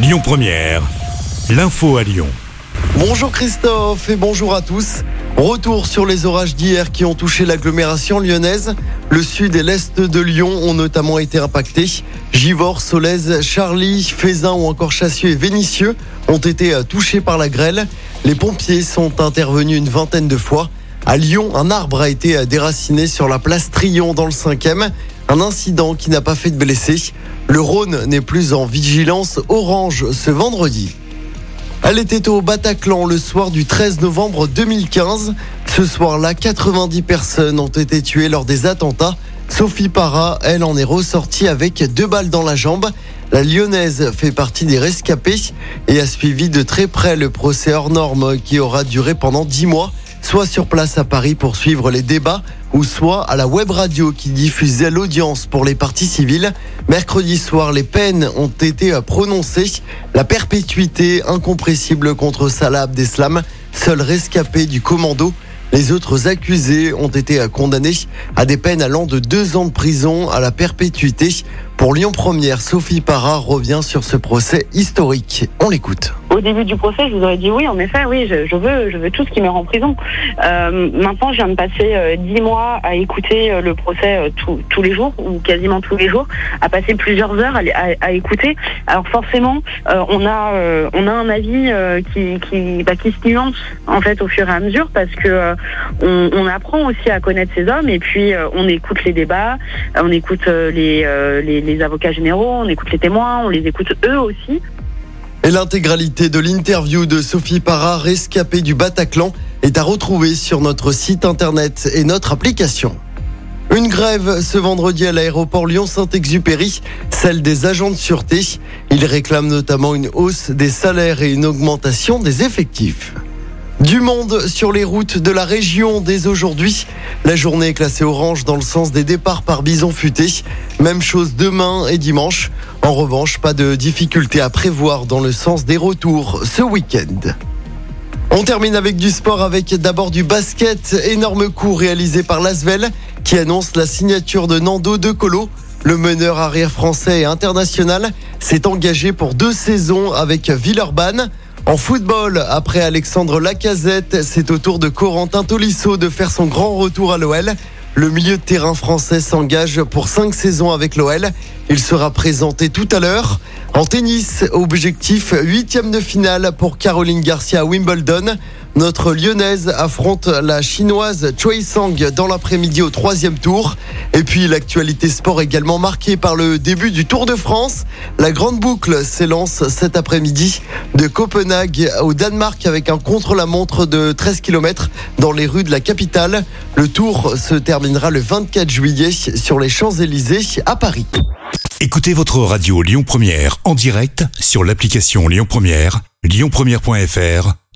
Lyon Première, l'info à Lyon. Bonjour Christophe et bonjour à tous. Retour sur les orages d'hier qui ont touché l'agglomération lyonnaise. Le sud et l'est de Lyon ont notamment été impactés. Givors, Solèze, Charlie, Fézin ou encore Chassieux et Vénissieux ont été touchés par la grêle. Les pompiers sont intervenus une vingtaine de fois. À Lyon, un arbre a été déraciné sur la place Trillon dans le 5e. Un incident qui n'a pas fait de blessés. Le Rhône n'est plus en vigilance orange ce vendredi. Elle était au Bataclan le soir du 13 novembre 2015. Ce soir-là, 90 personnes ont été tuées lors des attentats. Sophie Parra, elle en est ressortie avec deux balles dans la jambe. La lyonnaise fait partie des rescapés et a suivi de très près le procès hors norme qui aura duré pendant 10 mois soit sur place à Paris pour suivre les débats ou soit à la web radio qui diffusait l'audience pour les parties civiles. Mercredi soir, les peines ont été prononcées. La perpétuité incompressible contre Salah Abdeslam, seul rescapé du commando. Les autres accusés ont été condamnés à des peines allant de deux ans de prison à la perpétuité. Pour Lyon Première, Sophie Parra revient sur ce procès historique. On l'écoute. Au début du procès, je vous aurais dit oui, en effet, oui, je, veux, je veux tout ce qui me rend en prison. Euh, maintenant, je viens de passer euh, dix mois à écouter euh, le procès tous les jours ou quasiment tous les jours, à passer plusieurs heures à, écouter. Alors forcément, on a, on a un avis qui, qui, bah, qui se nuance en fait au fur et à mesure parce que on, apprend aussi à connaître ces hommes et puis on écoute les débats, on écoute les les avocats généraux, on écoute les témoins, on les écoute eux aussi. Et l'intégralité de l'interview de Sophie Parra, rescapée du Bataclan, est à retrouver sur notre site internet et notre application. Une grève ce vendredi à l'aéroport Lyon-Saint-Exupéry, celle des agents de sûreté. Ils réclament notamment une hausse des salaires et une augmentation des effectifs. Du monde sur les routes de la région dès aujourd'hui. La journée est classée orange dans le sens des départs par bison futé. Même chose demain et dimanche. En revanche, pas de difficulté à prévoir dans le sens des retours ce week-end. On termine avec du sport avec d'abord du basket. Énorme coup réalisé par Lasvel qui annonce la signature de Nando De Colo. Le meneur arrière français et international s'est engagé pour deux saisons avec Villeurbanne. En football, après Alexandre Lacazette, c'est au tour de Corentin Tolisso de faire son grand retour à l'OL. Le milieu de terrain français s'engage pour cinq saisons avec l'OL. Il sera présenté tout à l'heure. En tennis, objectif huitième de finale pour Caroline Garcia à Wimbledon. Notre lyonnaise affronte la chinoise Choi Sang dans l'après-midi au troisième tour. Et puis l'actualité sport également marquée par le début du Tour de France. La grande boucle s'élance cet après-midi de Copenhague au Danemark avec un contre-la-montre de 13 km dans les rues de la capitale. Le tour se terminera le 24 juillet sur les Champs-Élysées à Paris. Écoutez votre radio Lyon Première en direct sur l'application Lyon Première, lyonpremière.fr